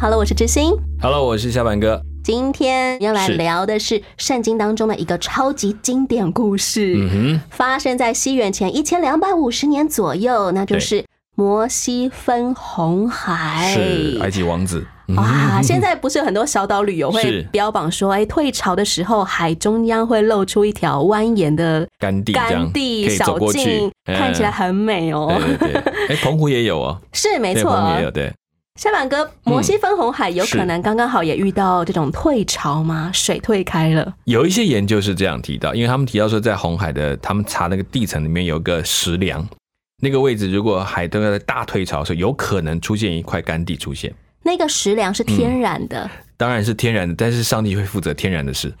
Hello，我是知心。Hello，我是小板哥。今天要来聊的是圣经当中的一个超级经典故事，嗯发生在西元前一千两百五十年左右，那就是摩西分红，海。是埃及王子。嗯哇，现在不是有很多小岛旅游会标榜说，哎，退潮的时候海中央会露出一条蜿蜒的干地干地小径，嗯看起来很美哦。对对对，哎，澎湖也有哦，是没错澎湖也有，对。下板哥，摩西分红海有可能刚刚好也遇到这种退潮吗？水退开了，有一些研究是这样提到，因为他们提到说，在红海的他们查那个地层里面有个石梁，那个位置如果海都要在大退潮的时候，有可能出现一块干地出现。那个食粮是天然的，当然是天然的，但是上帝会负责天然的事。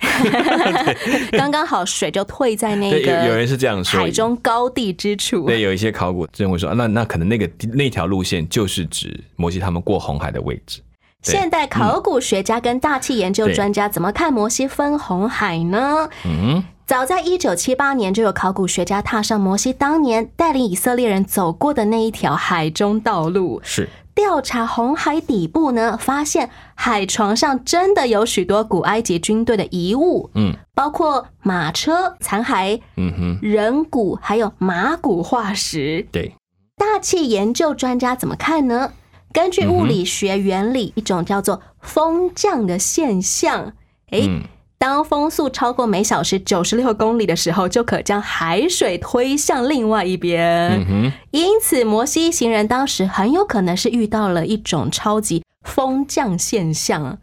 刚刚好水就退在那对，有有人是这样说。海中高地之处。对，有一些考古认为说，啊那那可能那个那条路线就是指摩西他们过红海的位置。对现代考古学家跟大气研究对专家怎么看摩西分红海呢？嗯，早在一九七八年，就有考古学家踏上摩西当年带领以色列人走过的那一条海中道路，是调查红海底部呢，发现海床上真的有许多古埃及军队的遗物，嗯。包括马车残骸、嗯哼，人骨，还有马骨化石。对，大气研究专家怎么看呢？根据物理学原理，一种叫做风降的现象，诶，嗯当风速超过每小时九十六公里的时候，就可将海水推向另外一边。嗯，因此，摩西一行人当时很有可能是遇到了一种超级风降现象。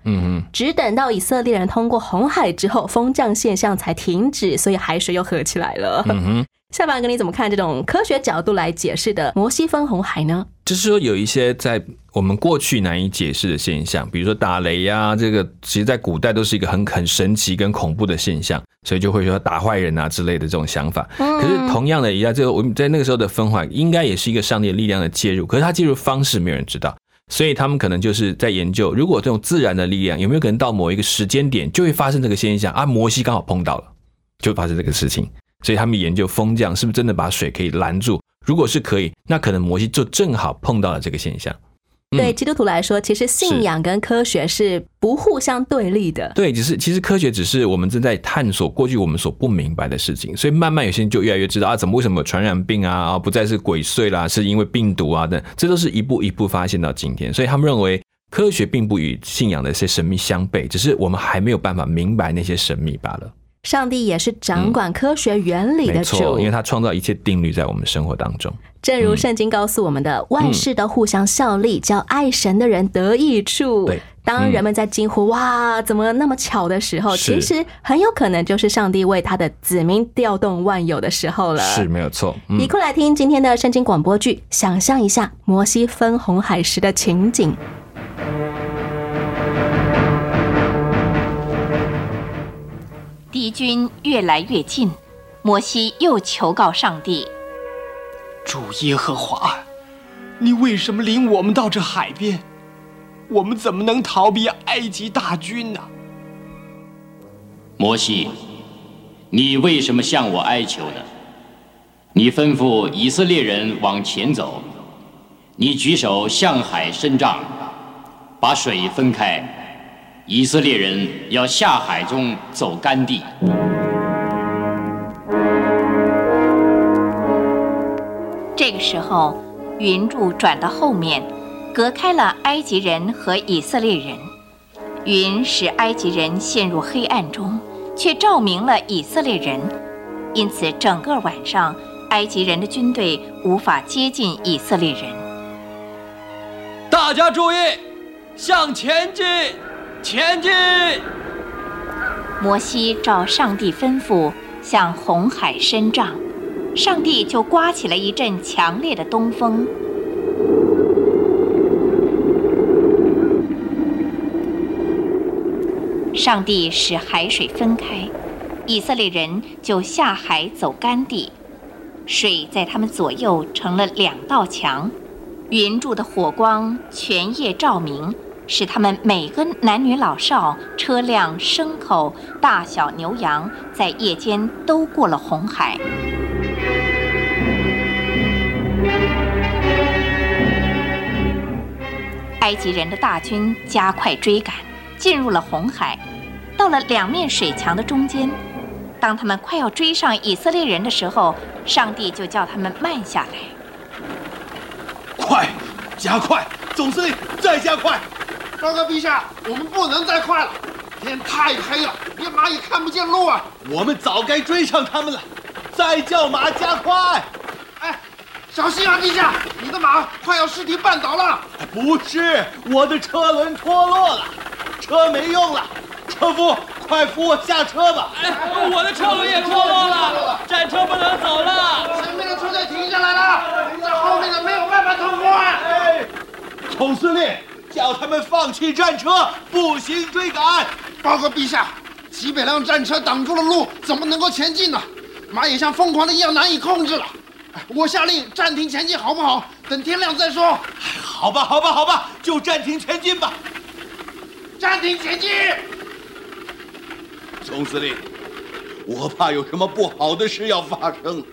只等到以色列人通过红海之后，风降现象才停止，所以海水又合起来了。嗯哼，下半个你怎么看这种科学角度来解释的摩西分红海呢？就是说有一些在我们过去难以解释的现象，比如说打雷呀、这个其实在古代都是一个很很神奇跟恐怖的现象，所以就会说打坏人啊之类的这种想法。可是同样的，一样，这个我们在那个时候的分化应该也是一个上帝的力量的介入，可是他介入方式没有人知道。所以他们可能就是在研究，如果这种自然的力量有没有可能到某一个时间点就会发生这个现象啊？摩西刚好碰到了，就发生这个事情。所以他们研究风降是不是真的把水可以拦住？如果是可以，那可能摩西就正好碰到了这个现象。嗯对基督徒来说，其实信仰跟科学是不互相对立的。对，只是其实科学只是我们正在探索过去我们所不明白的事情，所以慢慢有些人就越来越知道啊，怎么为什么有传染病啊，啊不再是鬼祟啦，是因为病毒啊等，这都是一步一步发现到今天。所以他们认为科学并不与信仰的一些神秘相悖，只是我们还没有办法明白那些神秘罢了。上帝也是掌管科学原理的没错，主因为，他创造一切定律在我们生活当中。正如圣经告诉我们的，万事都互相效力，叫爱神的人得益处。对当人们在惊呼“哇，怎么那么巧”的时候，其实很有可能就是上帝为他的子民调动万有的时候了。是没有错。嗯一，块来听今天的圣经广播剧，想象一下摩西分红海时的情景。敌军越来越近，摩西又求告上帝主耶和华，你为什么领我们到这海边？我们怎么能逃避埃及大军呢？摩西，你为什么向我哀求呢？你吩咐以色列人往前走，你举手向海伸杖，把水分开，以色列人要下海中走干地。这个时候，云柱转到后面，隔开了埃及人和以色列人。云使埃及人陷入黑暗中，却照明了以色列人。因此，整个晚上，埃及人的军队无法接近以色列人。大家注意，向前进，前进！摩西照上帝吩咐向红海伸杖，上帝就刮起了一阵强烈的东风。上帝使海水分开，以色列人就下海走干地，水在他们左右成了两道墙，云柱的火光全夜照明，使他们每个男女老少、车辆、牲口、大小牛羊，在夜间都过了红海。埃及人的大军加快追赶，进入了红海，到了两面水墙的中间。当他们快要追上以色列人的时候，上帝就叫他们慢下来。快，加快！总司令，再加快！报告陛下，我们不能再快了，天太黑了，连马也看不见路啊！我们早该追上他们了，再叫马加快！哎，小心啊，陛下，你的马快要尸体绊倒了。不是，我的车轮脱落了，车没用了。车夫，快扶我下车吧！哎，我的车轮也脱落了，战车不能走了。前面的车队停下来了，在后面的没有办法通过。哎，总司令，叫他们放弃战车，步行追赶。报告陛下，几百辆战车挡住了路，怎么能够前进呢？马也像疯狂的一样难以控制了。我下令暂停前进，好不好？等天亮再说。好吧，好吧，好吧，就暂停前进吧。暂停前进。总司令，我怕有什么不好的事要发生。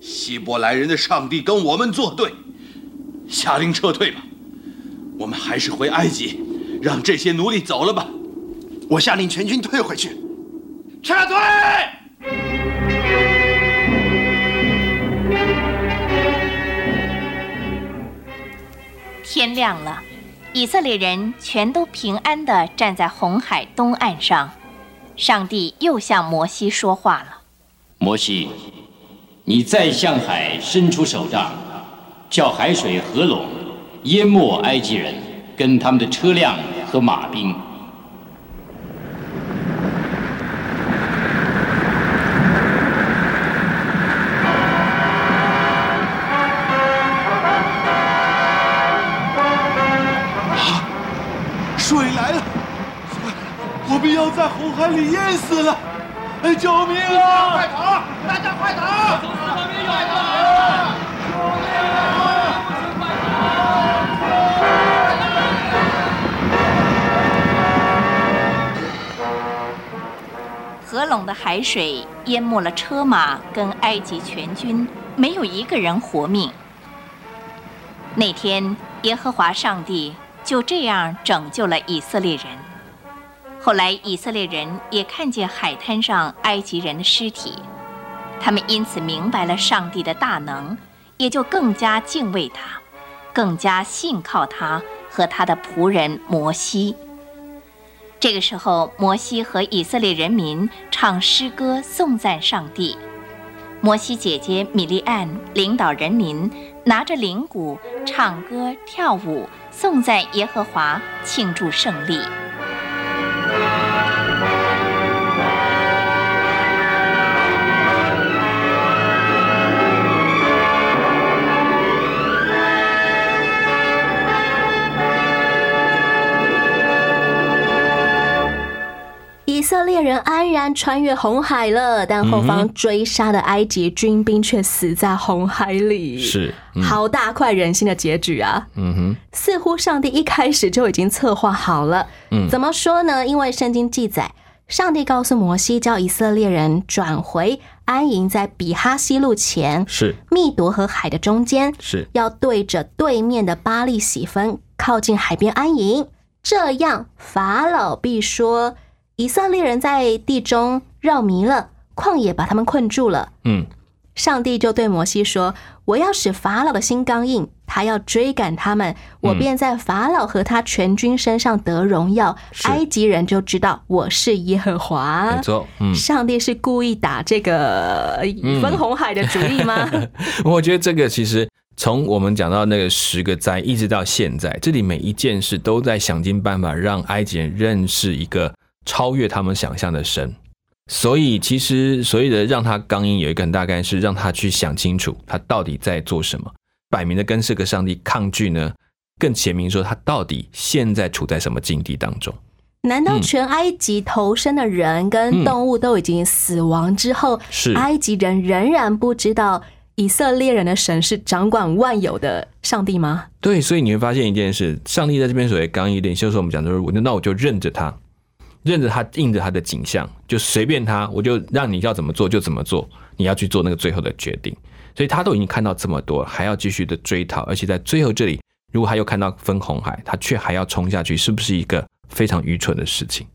希伯来人的上帝跟我们作对，下令撤退吧。我们还是回埃及，让这些奴隶走了吧。我下令全军退回去，撤退。天亮了，以色列人全都平安地站在红海东岸上。上帝又向摩西说话了：“摩西，你再向海伸出手杖，叫海水合拢，淹没埃及人跟他们的车辆和马兵。”水来了，我们要在红海里淹死了！哎，救命啊！快逃！大家快逃！合拢的海水淹没了车马跟埃及全军，没有一个人活命。那天，耶和华上帝就这样拯救了以色列人。后来，以色列人也看见海滩上埃及人的尸体，他们因此明白了上帝的大能，也就更加敬畏他，更加信靠他和他的仆人摩西。这个时候，摩西和以色列人民唱诗歌颂赞上帝。摩西姐姐米利安领导人民，拿着铃鼓唱歌跳舞，颂赞耶和华，庆祝胜利。色列人安然穿越红海了，但后方追杀的埃及军兵却死在红海里。是，嗯好大快人心的结局啊！嗯哼，似乎上帝一开始就已经策划好了。嗯怎么说呢？因为圣经记载，上帝告诉摩西，叫以色列人转回安营在比哈西路前，是密夺和海的中间，是，要对着对面的巴利喜分，靠近海边安营。这样，法老必说，以色列人在地中绕迷了，旷野把他们困住了。嗯，上帝就对摩西说：“我要使法老的心刚硬，他要追赶他们，我便在法老和他全军身上得荣耀，是埃及人就知道我是耶和华。”没错，嗯。上帝是故意打这个分红海的主意吗？我觉得这个其实从我们讲到那个十个灾，一直到现在，这里每一件事都在想尽办法让埃及人认识一个超越他们想象的神。所以其实所谓的让他刚硬，有一个很大概是让他去想清楚他到底在做什么，摆明的跟这个上帝抗拒呢，更前明说他到底现在处在什么境地当中。难道全埃及投生的人跟动物都已经死亡之后，是埃及人仍然不知道以色列人的神是掌管万有的上帝吗？对，所以你会发现一件事，上帝在这边所谓刚毅点，就是我们讲的说，那我就认着他，认着他，印着他的景象，就随便他，我就让你要怎么做就怎么做，你要去做那个最后的决定。所以他都已经看到这么多，还要继续的追讨，而且在最后这里，如果他又看到分红海，他却还要冲下去，是不是一个非常愚蠢的事情？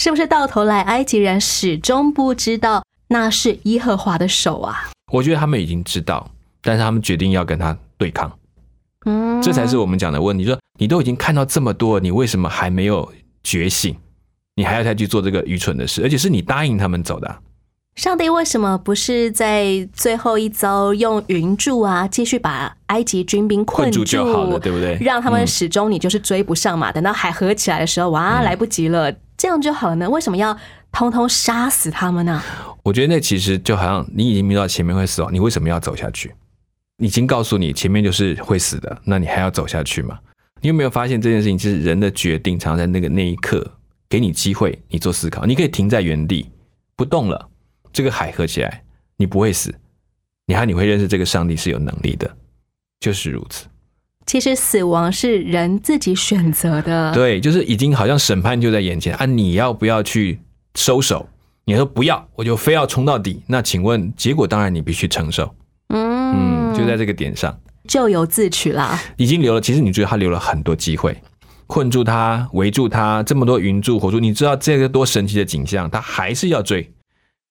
是不是到头来埃及人始终不知道那是耶和华的手啊？我觉得他们已经知道，但是他们决定要跟他对抗，嗯，这才是我们讲的问题。说你都已经看到这么多，你为什么还没有觉醒？你还要再去做这个愚蠢的事，而且是你答应他们走的啊、上帝为什么不是在最后一遭用云柱啊，继续把埃及军兵困困住就好了，对不对？让他们嗯始终你就是追不上嘛。等到海合起来的时候，哇，来不及了，这样就好了呢？为什么要通通杀死他们呢？我觉得那其实就好像你已经明知道前面会死亡，你为什么要走下去？已经告诉你前面就是会死的，那你还要走下去吗？你有没有发现这件事情，其实人的决定常常在那个那一刻给你机会，你做思考，你可以停在原地不动了，这个海合起来，你不会死，你还你会认识这个上帝是有能力的，就是如此。其实死亡是人自己选择的。对，就是已经好像审判就在眼前啊！你要不要去收手？你说不要，我就非要冲到底。那请问结果当然你必须承受。嗯嗯，就在这个点上，咎由自取啦。已经留了。其实你觉得他留了很多机会，困住他，围住他，这么多云柱火柱，你知道这个多神奇的景象，他还是要追，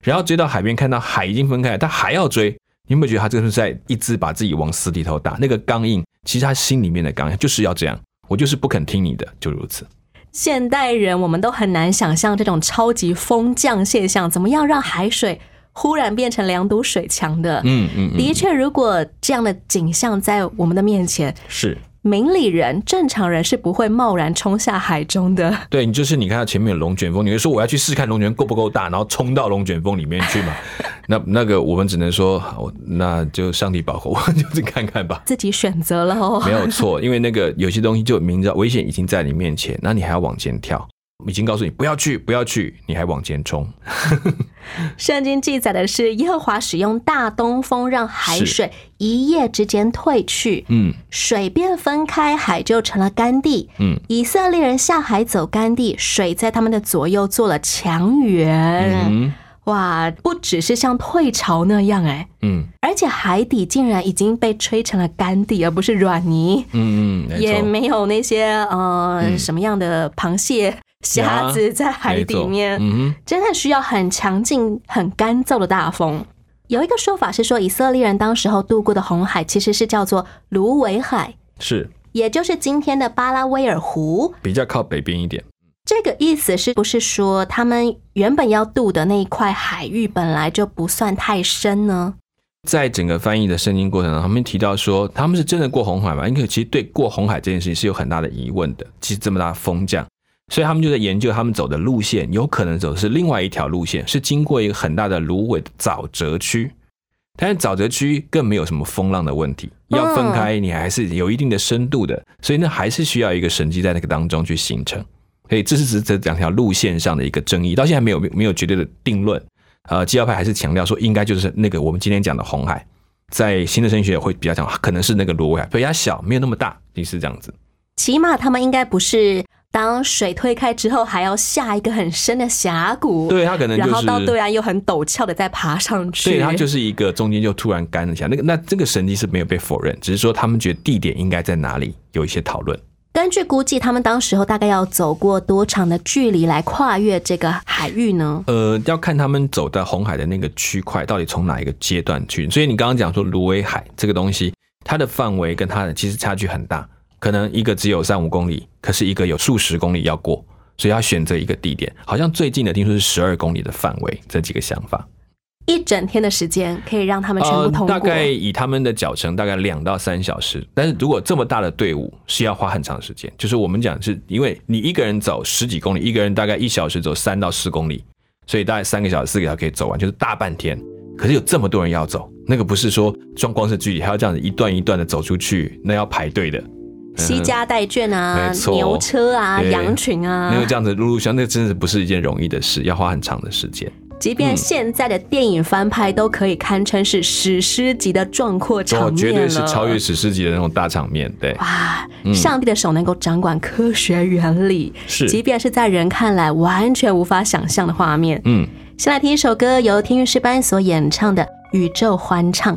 然后追到海边，看到海已经分开了，他还要追。你有没有觉得他这个是在一直把自己往死里头打？那个刚硬，其实他心里面的刚硬就是要这样，我就是不肯听你的，就如此。现代人我们都很难想象这种超级风降现象，怎么样让海水忽然变成两堵水墙的？嗯嗯嗯，的确，如果这样的景象在我们的面前，是。明理人、正常人是不会贸然冲下海中的。对你就是你看到前面有龙卷风，你会说我要去试看龙卷风够不够大，然后冲到龙卷风里面去嘛？那那个我们只能说，好那就上帝保护 我，就是看看吧。自己选择了哦，没有错，因为那个有些东西就明知道危险已经在你面前，那你还要往前跳，已经告诉你不要去，不要去，你还往前冲。圣经记载的是耶和华使用大东风，让海水一夜之间退去，嗯。水便分开，海就成了干地。嗯。以色列人下海走干地，水在他们的左右做了墙垣。嗯。哇，不只是像退潮那样哎，嗯。而且海底竟然已经被吹成了干地，而不是软泥，嗯嗯，也没有那些呃、嗯。什么样的螃蟹、虾子在海底面。嗯哼，真的需要很强劲、很干燥的大风。有一个说法是说，以色列人当时候渡过的红海其实是叫做芦苇海，是也就是今天的巴拉威尔湖。比较靠北边一点。这个意思是不是说他们原本要渡的那一块海域本来就不算太深呢？在整个翻译的圣经过程中，他们提到说他们是真的过红海吗？因为其实对过红海这件事情是有很大的疑问的。其实这么大的风降，所以他们就在研究他们走的路线，有可能走的是另外一条路线，是经过一个很大的芦苇的沼泽区。但是沼泽区更没有什么风浪的问题，要分开你还是有一定的深度的，所以那还是需要一个神迹在那个当中去形成。所以这是指这两条路线上的一个争议，到现在没有没有绝对的定论。呃，基要派还是强调说，应该就是那个我们今天讲的红海，在新的神学会比较讲，可能是那个芦苇海，比较小，没有那么大，也是这样子。起码他们应该不是当水推开之后还要下一个很深的峡谷，对，它可能就是然后到对岸又很陡峭的再爬上去，对，它就是一个中间就突然干了一下。那个那这个神迹是没有被否认，只是说他们觉得地点应该在哪里有一些讨论。根据估计，他们当时候大概要走过多长的距离来跨越这个海域呢？呃，要看他们走到红海的那个区块到底从哪一个阶段去。所以你刚刚讲说芦苇海这个东西，它的范围跟它的其实差距很大，可能一个只有三五公里，可是一个有数十公里要过，所以要选择一个地点。好像最近的听说是十二公里的范围，这几个想法。一整天的时间可以让他们全部通过。呃大概以他们的脚程，大概两到三小时。但是如果这么大的队伍是要花很长时间，就是我们讲是因为你一个人走十几公里，一个人大概一小时走三到四公里，所以大概三个小时、四个小时可以走完，就是大半天。可是有这么多人要走，那个不是说装光是距离，还要这样子一段一段的走出去，那要排队的。西家带眷啊牛车啊，羊群啊那，个这样子陆陆续，那真的不是一件容易的事，要花很长的时间。即便现在的电影翻拍都可以堪称是史诗级的壮阔场哦，面绝对是超越史诗级的那种大场面。对，哇，上帝的手能够掌管科学原理，是即便是在人看来完全无法想象的画面。嗯，先来听一首歌，由天韵诗班所演唱的《宇宙欢唱》。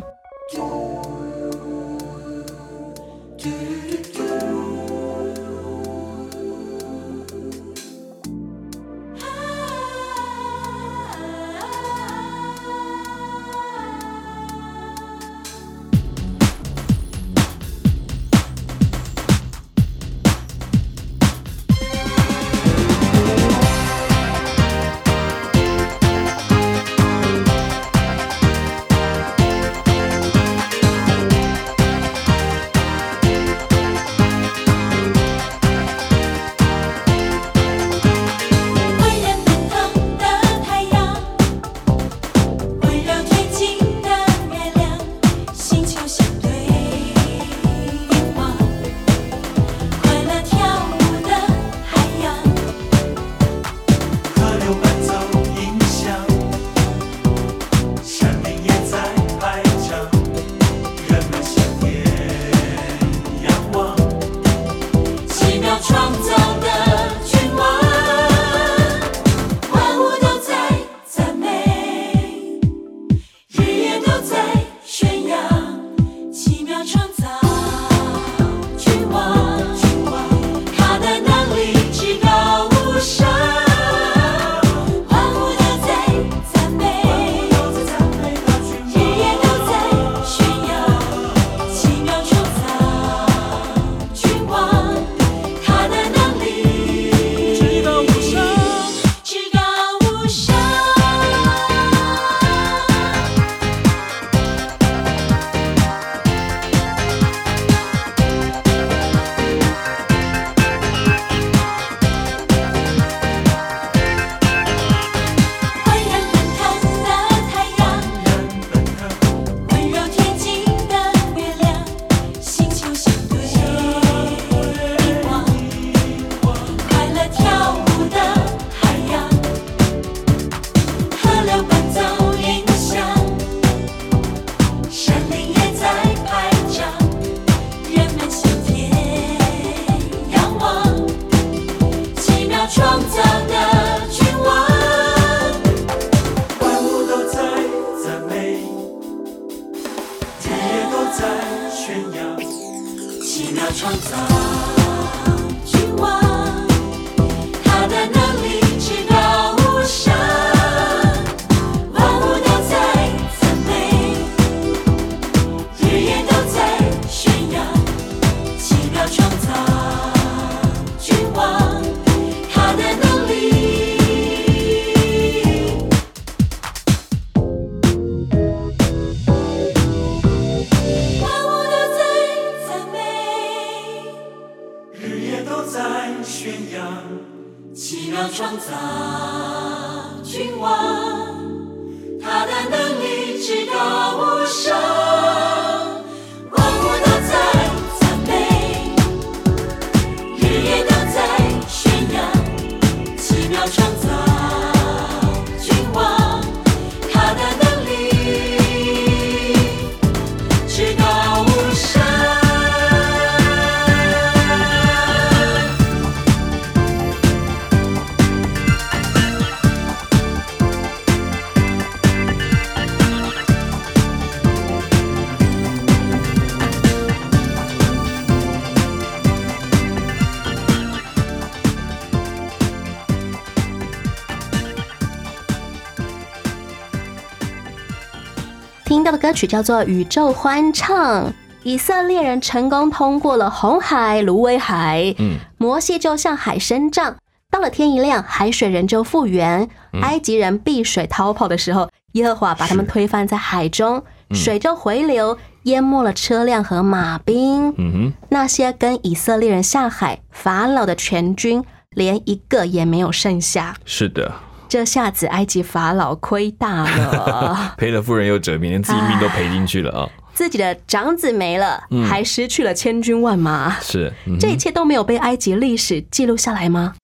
歌曲叫做《宇宙欢唱》。以色列人成功通过了红海、芦苇海，嗯，摩西就向海伸杖。到了天一亮，海水仍旧复原。埃及人避水逃跑的时候，耶和华把他们推翻在海中，水就回流，淹没了车辆和马兵。嗯哼，那些跟以色列人下海，法老的全军连一个也没有剩下。是的，这下子埃及法老亏大了。赔了夫人又折兵，连自己命都赔进去了啊！自己的长子没了，嗯还失去了千军万马，是，嗯这一切都没有被埃及历史记录下来吗？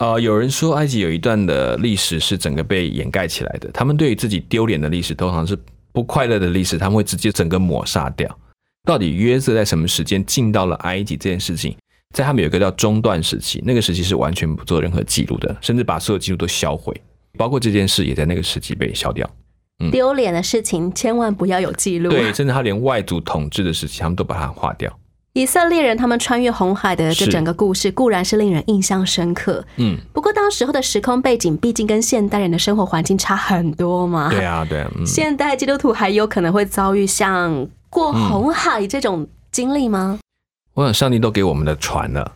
呃，有人说埃及有一段的历史是整个被掩盖起来的，他们对于自己丢脸的历史，通常是不快乐的历史，他们会直接整个抹杀掉。到底约瑟在什么时间进到了埃及这件事情，在他们有一个叫中断时期，那个时期是完全不做任何记录的，甚至把所有记录都销毁，包括这件事也在那个时期被消掉。嗯丢脸的事情千万不要有记录。对，甚至他连外族统治的时期，他们都把它划掉。以色列人他们穿越红海的这整个故事固然是令人印象深刻，嗯，不过当时候的时空背景毕竟跟现代人的生活环境差很多嘛。对啊，对啊，嗯，现代基督徒还有可能会遭遇像过红海这种经历吗？我想上帝都给我们的船了，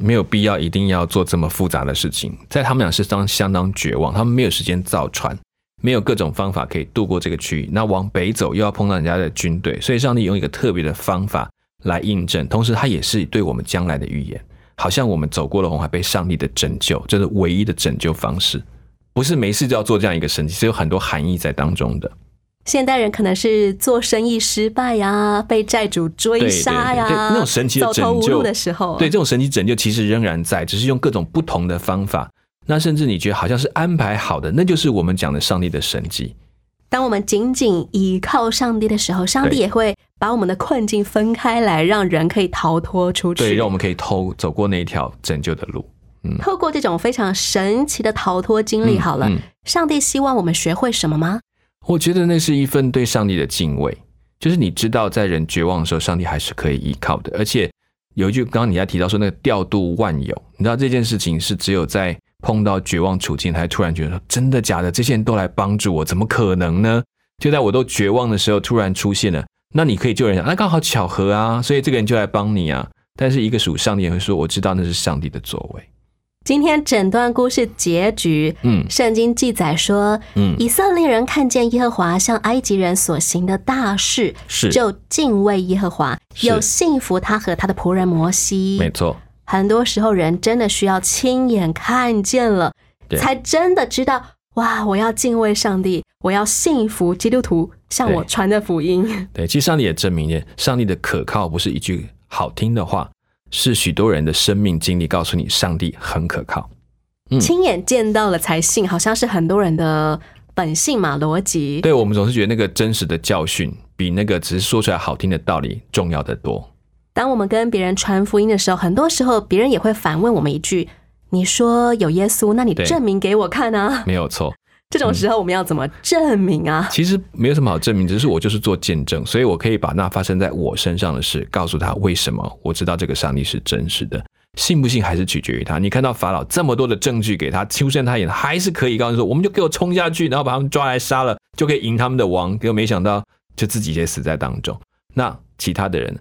没有必要一定要做这么复杂的事情。在他们俩是当相当绝望，他们没有时间造船，没有各种方法可以渡过这个区域。那往北走又要碰到人家的军队，所以上帝用一个特别的方法来印证，同时他也是对我们将来的预言。好像我们走过了红海，被上帝的拯救，这是唯一的拯救方式，不是没事就要做这样一个神迹，是有很多含义在当中的。现代人可能是做生意失败呀、被债主追杀呀、那种神奇的走投拯救无路的时候，对，这种神奇拯救其实仍然在，只是用各种不同的方法。那甚至你觉得好像是安排好的，那就是我们讲的上帝的神迹。当我们紧紧依靠上帝的时候，上帝也会把我们的困境分开来，让人可以逃脱出去。对，让我们可以偷走过那一条拯救的路。嗯透过这种非常神奇的逃脱经历，好了，嗯嗯上帝希望我们学会什么吗？我觉得那是一份对上帝的敬畏，就是你知道在人绝望的时候，上帝还是可以依靠的。而且有一句，刚刚你在提到说那个调度万有，你知道这件事情是只有在碰到绝望处境，才突然觉得说真的假的，这些人都来帮助我，怎么可能呢？就在我都绝望的时候，突然出现了，那你可以救人，那刚好巧合啊，所以这个人就来帮你啊。但是一个属上帝人会说，我知道那是上帝的作为。今天整段故事结局，嗯。圣经记载说，嗯。以色列人看见耶和华向埃及人所行的大事，是。就敬畏耶和华，是。又信服他和他的仆人摩西。没错，很多时候人真的需要亲眼看见了，才真的知道，哇，我要敬畏上帝，我要信服基督徒向我传的福音。对，其实上帝也证明了，上帝的可靠不是一句好听的话，是许多人的生命经历告诉你，上帝很可靠。嗯亲眼见到了才信，好像是很多人的本性嘛，逻辑。对我们总是觉得那个真实的教训，比那个只是说出来好听的道理重要的多。当我们跟别人传福音的时候，很多时候别人也会反问我们一句：“你说有耶稣，那你证明给我看啊没有错，！”这种时候我们要怎么证明啊？其实没有什么好证明，只是我就是做见证，所以我可以把那发生在我身上的事告诉他为什么我知道这个上帝是真实的。信不信还是取决于他。你看到法老这么多的证据给他出现他也，还是可以告诉说，我们就给我冲下去，然后把他们抓来杀了，就可以赢他们的王。结果没想到，就自己也死在当中。那其他的人，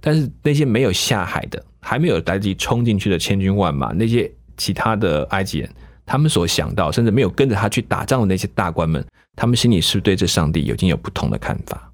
但是那些没有下海的，还没有来得及冲进去的千军万马，那些其他的埃及人，他们所想到，甚至没有跟着他去打仗的那些大官们，他们心里是不是对这上帝已经有不同的看法？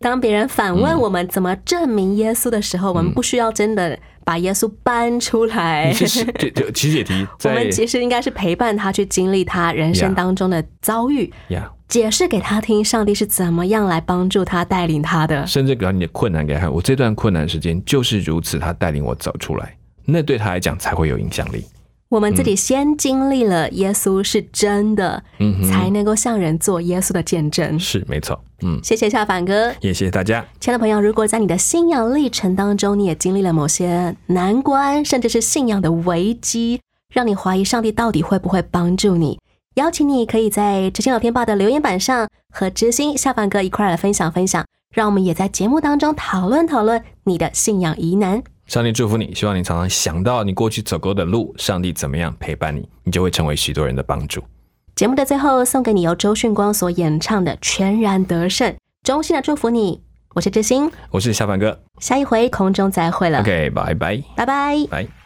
当别人反问嗯我们怎么证明耶稣的时候，我们不需要真的把耶稣搬出来你。其实 就就其实也提哎我们其实应该是陪伴他去经历他人生当中的遭遇呀，解释给他听，上帝是怎么样来帮助他、带领他的。甚至给你的困难给他看，我这段困难时间就是如此，他带领我走出来，那对他来讲才会有影响力。我们自己先经历了耶稣是真的，嗯才能够向人做耶稣的见证。是没错，嗯，谢谢夏凡哥，也谢谢大家。亲爱的朋友，如果在你的信仰历程当中，你也经历了某些难关，甚至是信仰的危机，让你怀疑上帝到底会不会帮助你，邀请你可以在知心聊天报的留言板上和知心夏凡哥一块儿来分享分享，让我们也在节目当中讨论讨论你的信仰疑难。上帝祝福你，希望你常常想到你过去走过的路，上帝怎么样陪伴你，你就会成为许多人的帮助。节目的最后，送给你由周迅光所演唱的《全然得胜》，衷心的祝福你。我是志兴，我是小凡哥下一回空中再会了，OK，拜拜，拜拜。拜。